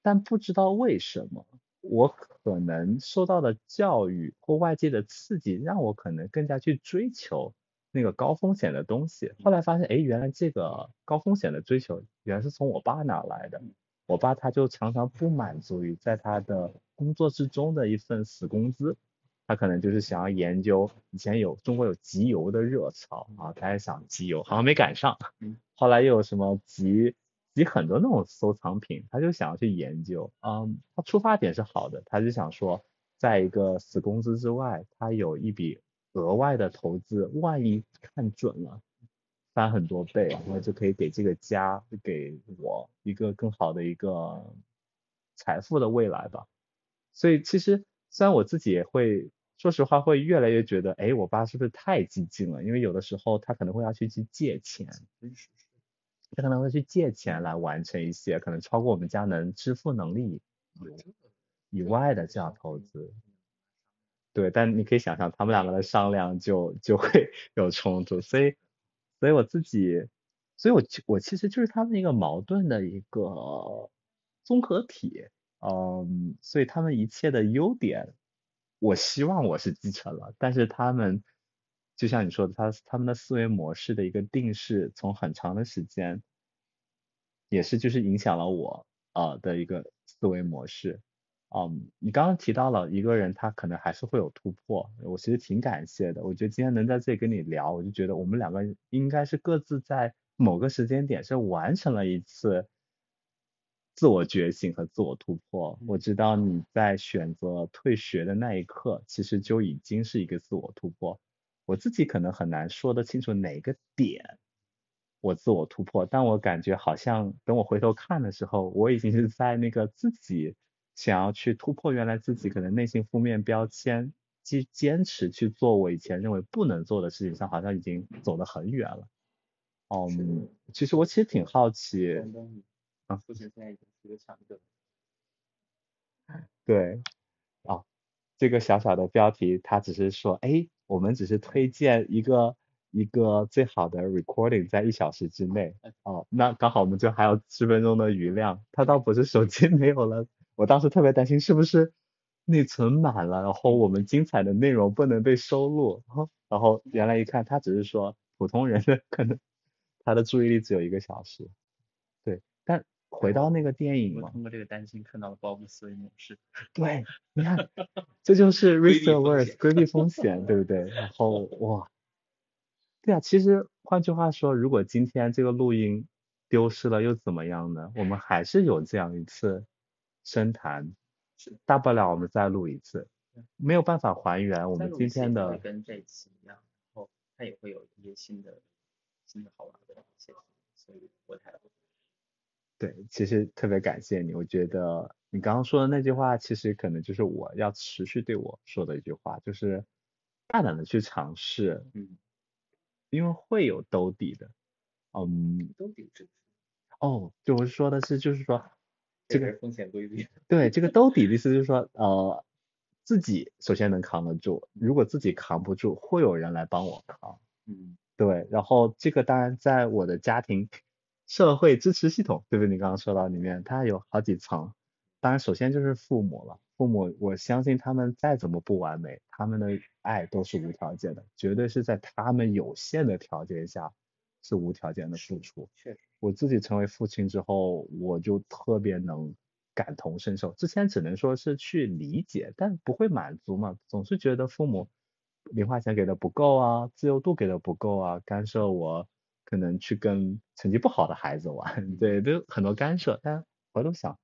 但不知道为什么，我可能受到的教育或外界的刺激，让我可能更加去追求那个高风险的东西。后来发现，哎，原来这个高风险的追求，原来是从我爸那来的。我爸他就常常不满足于在他的工作之中的一份死工资。他可能就是想要研究，以前有中国有集邮的热潮啊，他也想集邮，好像没赶上。<laughs> 后来又有什么集集很多那种收藏品，他就想要去研究。嗯，他出发点是好的，他就想说，在一个死工资之外，他有一笔额外的投资，万一看准了，翻很多倍，然后就可以给这个家，给我一个更好的一个财富的未来吧。所以其实虽然我自己也会。说实话，会越来越觉得，哎，我爸是不是太激进了？因为有的时候他可能会要去去借钱，他可能会去借钱来完成一些可能超过我们家能支付能力以外的这样投资。对，但你可以想象，他们两个的商量就就会 <laughs> 有冲突，所以，所以我自己，所以我我其实就是他们一个矛盾的一个综合体，嗯，所以他们一切的优点。我希望我是继承了，但是他们就像你说的，他他们的思维模式的一个定势，从很长的时间也是就是影响了我呃的一个思维模式。嗯，你刚刚提到了一个人，他可能还是会有突破，我其实挺感谢的。我觉得今天能在这里跟你聊，我就觉得我们两个应该是各自在某个时间点是完成了一次。自我觉醒和自我突破，我知道你在选择退学的那一刻，其实就已经是一个自我突破。我自己可能很难说得清楚哪个点我自我突破，但我感觉好像等我回头看的时候，我已经是在那个自己想要去突破原来自己可能内心负面标签，去坚持去做我以前认为不能做的事情上，好像已经走得很远了。嗯，其实我其实挺好奇。
啊，父亲现在已经是个强者。
对，啊，这个小小的标题，他只是说，哎，我们只是推荐一个一个最好的 recording，在一小时之内。哦，那刚好我们就还有十分钟的余量。他倒不是手机没有了，我当时特别担心是不是内存满了，然后我们精彩的内容不能被收录。然后原来一看，他只是说普通人的可能他的注意力只有一个小时。对，但。回到那个电影
嘛，通过这个担心看到了鲍勃思维模式。
对，你看，这就是 risk averse 规避风险，对不对？然后哇，对啊，其实换句话说，如果今天这个录音丢失了又怎么样呢？我们还是有这样一次深谈，大不了我们再录一次，没有办法还原我们今天的。
跟这次一样，然后它也会有一些新的、新的好玩的一些，所以我才。
对，其实特别感谢你。我觉得你刚刚说的那句话，其实可能就是我要持续对我说的一句话，就是大胆的去尝试，
嗯，
因为会有兜底的，嗯，
兜底是？
哦，就我说的是，就是说这个
风险规避。
对，这个兜底的意思就是说，呃，自己首先能扛得住，如果自己扛不住，会有人来帮我扛，
嗯，
对。然后这个当然在我的家庭。社会支持系统，对不对？你刚刚说到里面，它有好几层。当然首先就是父母了，父母我相信他们再怎么不完美，他们的爱都是无条件的，绝对是在他们有限的条件下是无条件的付出。
确实，
我自己成为父亲之后，我就特别能感同身受。之前只能说是去理解，但不会满足嘛，总是觉得父母零花钱给的不够啊，自由度给的不够啊，干涉我可能去跟成绩不好的孩子玩，<laughs> 对，都很多干涉。但回头想，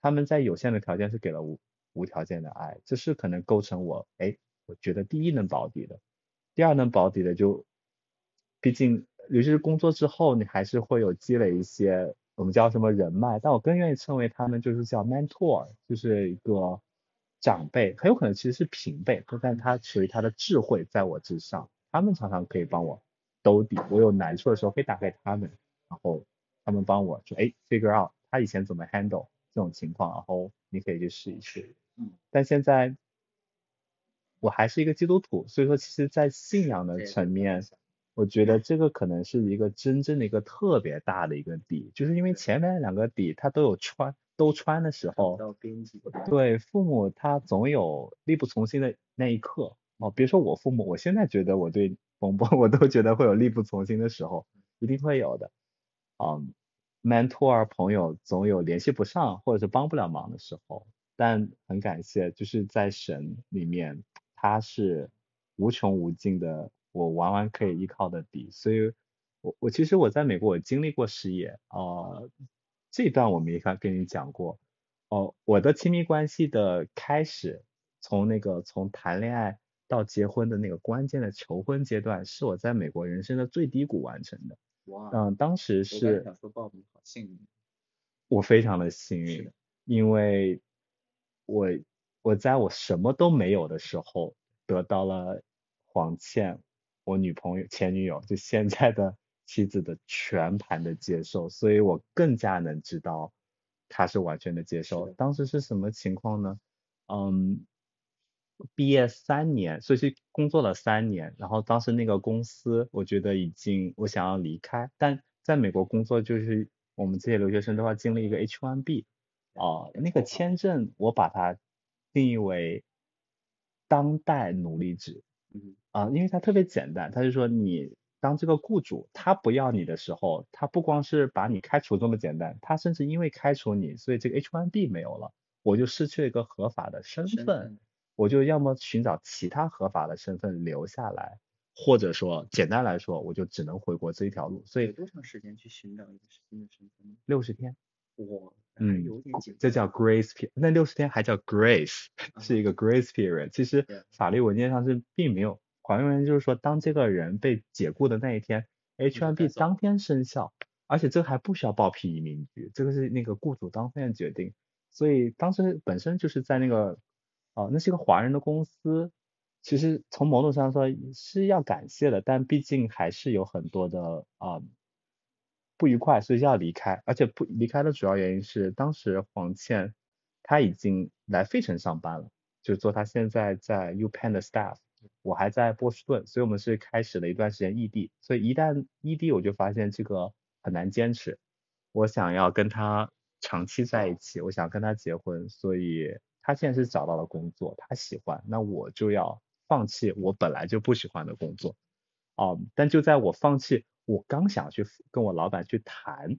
他们在有限的条件是给了无无条件的爱，这是可能构成我，哎，我觉得第一能保底的，第二能保底的就，毕竟尤其是工作之后，你还是会有积累一些我们叫什么人脉，但我更愿意称为他们就是叫 mentor，就是一个长辈，很有可能其实是平辈，但他属于他的智慧在我之上，他们常常可以帮我兜底，我有难处的时候可以打给他们，然后他们帮我说，哎，figure out 他以前怎么 handle 这种情况，然后你可以去试一试。
嗯，
但现在我还是一个基督徒，所以说其实，在信仰的层面，我觉得这个可能是一个真正的一个特别大的一个底，就是因为前面两个底它都有穿都穿的时候，对父母他总有力不从心的那一刻哦。别说我父母，我现在觉得我对冯波 <laughs> 我都觉得会有力不从心的时候，一定会有的。嗯，mentor 朋友总有联系不上或者是帮不了忙的时候，但很感谢，就是在神里面。他是无穷无尽的，我完完可以依靠的底，所以，我我其实我在美国我经历过失业，呃，这段我没法跟你讲过，哦，我的亲密关系的开始，从那个从谈恋爱到结婚的那个关键的求婚阶段，是我在美国人生的最低谷完成的。
哇，
嗯，当时是，
想说报名好幸运，
我非常的幸运，因为我。我在我什么都没有的时候，得到了黄倩，我女朋友、前女友，就现在的妻子的全盘的接受，所以我更加能知道她是完全的接受。当时是什么情况呢？嗯，毕业三年，所以是工作了三年，然后当时那个公司，我觉得已经我想要离开，但在美国工作就是我们这些留学生都要经历一个 H1B，哦，那个签证我把它。定义为当代奴隶制，
嗯
啊，因为它特别简单，他就说你当这个雇主，他不要你的时候，他不光是把你开除这么简单，他甚至因为开除你，所以这个 H1B 没有了，我就失去了一个合法的身份，我就要么寻找其他合法的身份留下来，或者说简单来说，我就只能回国这一条路。所以
多长时间去寻找一个新的身份？
六十天。
我。
嗯，
有点紧，
这叫 grace period，那六十天还叫 grace，<laughs> 是一个 grace period。其实法律文件上是并没有，法律文件就是说，当这个人被解雇的那一天，H1B 当天生效，而且这个还不需要报批移民局，这个是那个雇主当天决定。所以当时本身就是在那个，哦，那是一个华人的公司，其实从某种上说是要感谢的，但毕竟还是有很多的啊。不愉快，所以要离开，而且不离开的主要原因是当时黄倩她已经来费城上班了，就做她现在在 UPenn 的 staff，我还在波士顿，所以我们是开始了一段时间异地，所以一旦异地我就发现这个很难坚持，我想要跟她长期在一起，我想跟她结婚，所以她现在是找到了工作，她喜欢，那我就要放弃我本来就不喜欢的工作，哦，但就在我放弃。我刚想去跟我老板去谈，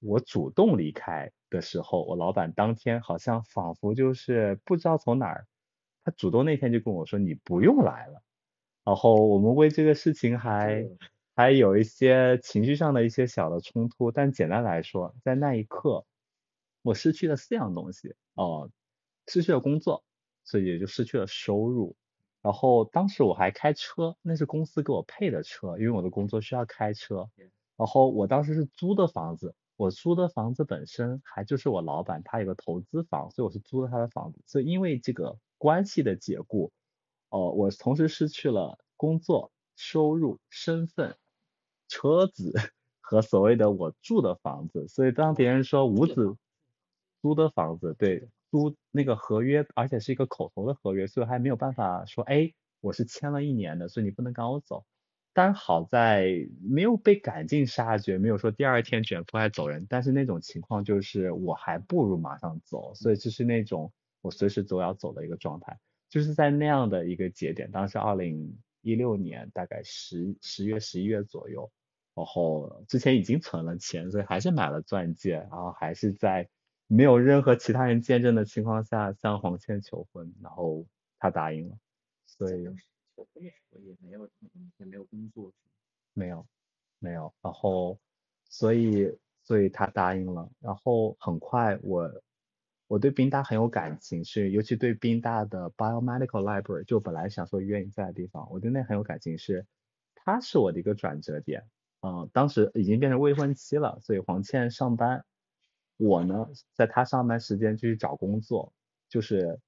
我主动离开的时候，我老板当天好像仿佛就是不知道从哪儿，他主动那天就跟我说你不用来了，然后我们为这个事情还还有一些情绪上的一些小的冲突，但简单来说，在那一刻我失去了四样东西哦，失去了工作，所以也就失去了收入。然后当时我还开车，那是公司给我配的车，因为我的工作需要开车。然后我当时是租的房子，我租的房子本身还就是我老板他有个投资房，所以我是租了他的房子。所以因为这个关系的解雇，哦，我同时失去了工作、收入、身份、车子 <laughs> 和所谓的我住的房子。所以当别人说五子租的房子，对。租那个合约，而且是一个口头的合约，所以还没有办法说，哎，我是签了一年的，所以你不能赶我走。但好在没有被赶尽杀绝，没有说第二天卷铺盖走人，但是那种情况就是我还不如马上走，所以就是那种我随时都要走的一个状态，就是在那样的一个节点，当时二零一六年大概十十月十一月左右，然后之前已经存了钱，所以还是买了钻戒，然后还是在没有任何其他人见证的情况下向黄倩求婚，然后他答应了，所以。
求婚的时候也没有也没有工作，
没有没有，然后所以所以他答应了，然后很快我我对宾大很有感情，是尤其对宾大的 biomedical library，就本来想说愿意在的地方，我对那很有感情，是它是我的一个转折点，嗯，当时已经变成未婚妻了，所以黄倩上班，我呢在他上班时间就去找工作，就是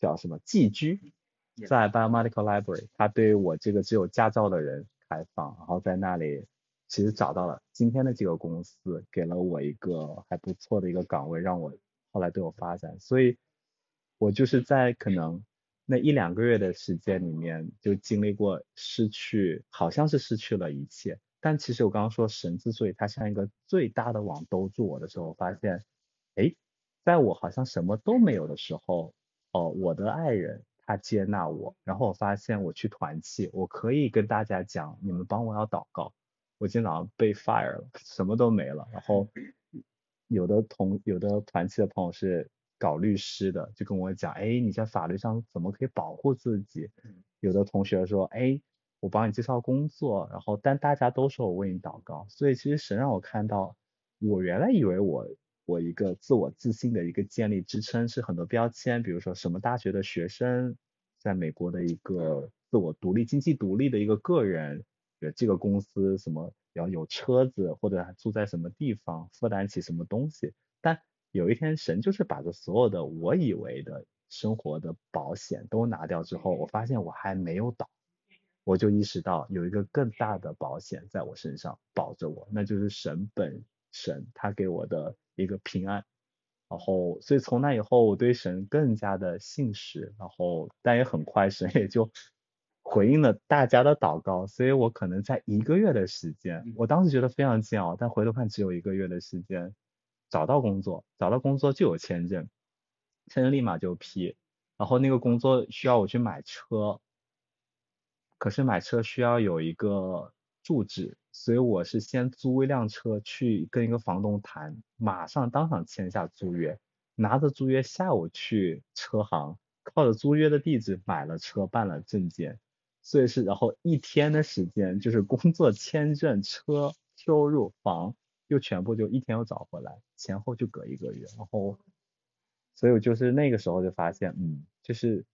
叫什么寄居。在 Biomedical Library，他对我这个只有驾照的人开放，然后在那里其实找到了今天的这个公司，给了我一个还不错的一个岗位，让我后来都有发展。所以，我就是在可能那一两个月的时间里面，就经历过失去，好像是失去了一切。但其实我刚刚说神之所以它像一个最大的网兜住我的时候，发现，哎，在我好像什么都没有的时候，哦，我的爱人。他接纳我，然后我发现我去团契，我可以跟大家讲，你们帮我要祷告。我今天早上被 fire 了，什么都没了。然后有的同有的团契的朋友是搞律师的，就跟我讲，哎，你在法律上怎么可以保护自己？有的同学说，哎，我帮你介绍工作，然后但大家都说我为你祷告。所以其实神让我看到，我原来以为我。我一个自我自信的一个建立支撑是很多标签，比如说什么大学的学生，在美国的一个自我独立、经济独立的一个个人，这个公司什么要有车子或者住在什么地方，负担起什么东西。但有一天神就是把这所有的我以为的生活的保险都拿掉之后，我发现我还没有倒，我就意识到有一个更大的保险在我身上保着我，那就是神本神他给我的。一个平安，然后所以从那以后我对神更加的信实，然后但也很快神也就回应了大家的祷告，所以我可能在一个月的时间，我当时觉得非常煎熬，但回头看只有一个月的时间找到工作，找到工作就有签证，签证立马就批，然后那个工作需要我去买车，可是买车需要有一个住址。所以我是先租一辆车去跟一个房东谈，马上当场签下租约，拿着租约下午去车行，靠着租约的地址买了车，办了证件，所以是然后一天的时间就是工作、签证、车、收入、房，又全部就一天又找回来，前后就隔一个月，然后，所以我就是那个时候就发现，嗯，就是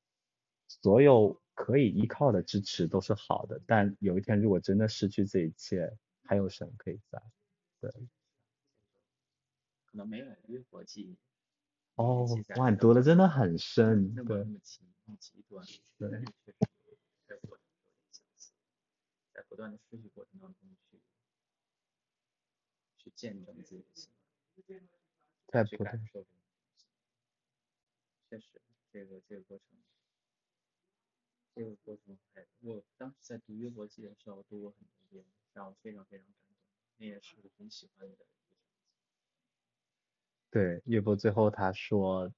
所有。可以依靠的支持都是好的，但有一天如果真的失去这一切，还有神可以在。对。
可能没有约国际。
哦，哇，你读的真的很深。
那么那么极极端。
对。
在不断的失去过程当中去去见证自己的心，
在不断。
确实，这个这个过程。这个过程，我当时在读约伯记的时候读过很多遍，让我非常非常感动，那也是我很喜欢的一个
对，约伯最后他说，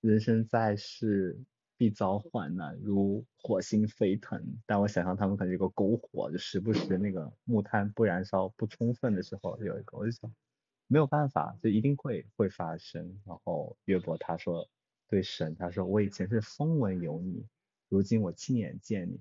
人生在世必遭患难，如火星飞腾。但我想象他们可能有个篝火，就时不时那个木炭不燃烧不充分的时候有一个，我就想没有办法，就一定会会发生。然后约伯他说对神，他说我以前是风闻有你。如今我亲眼见你，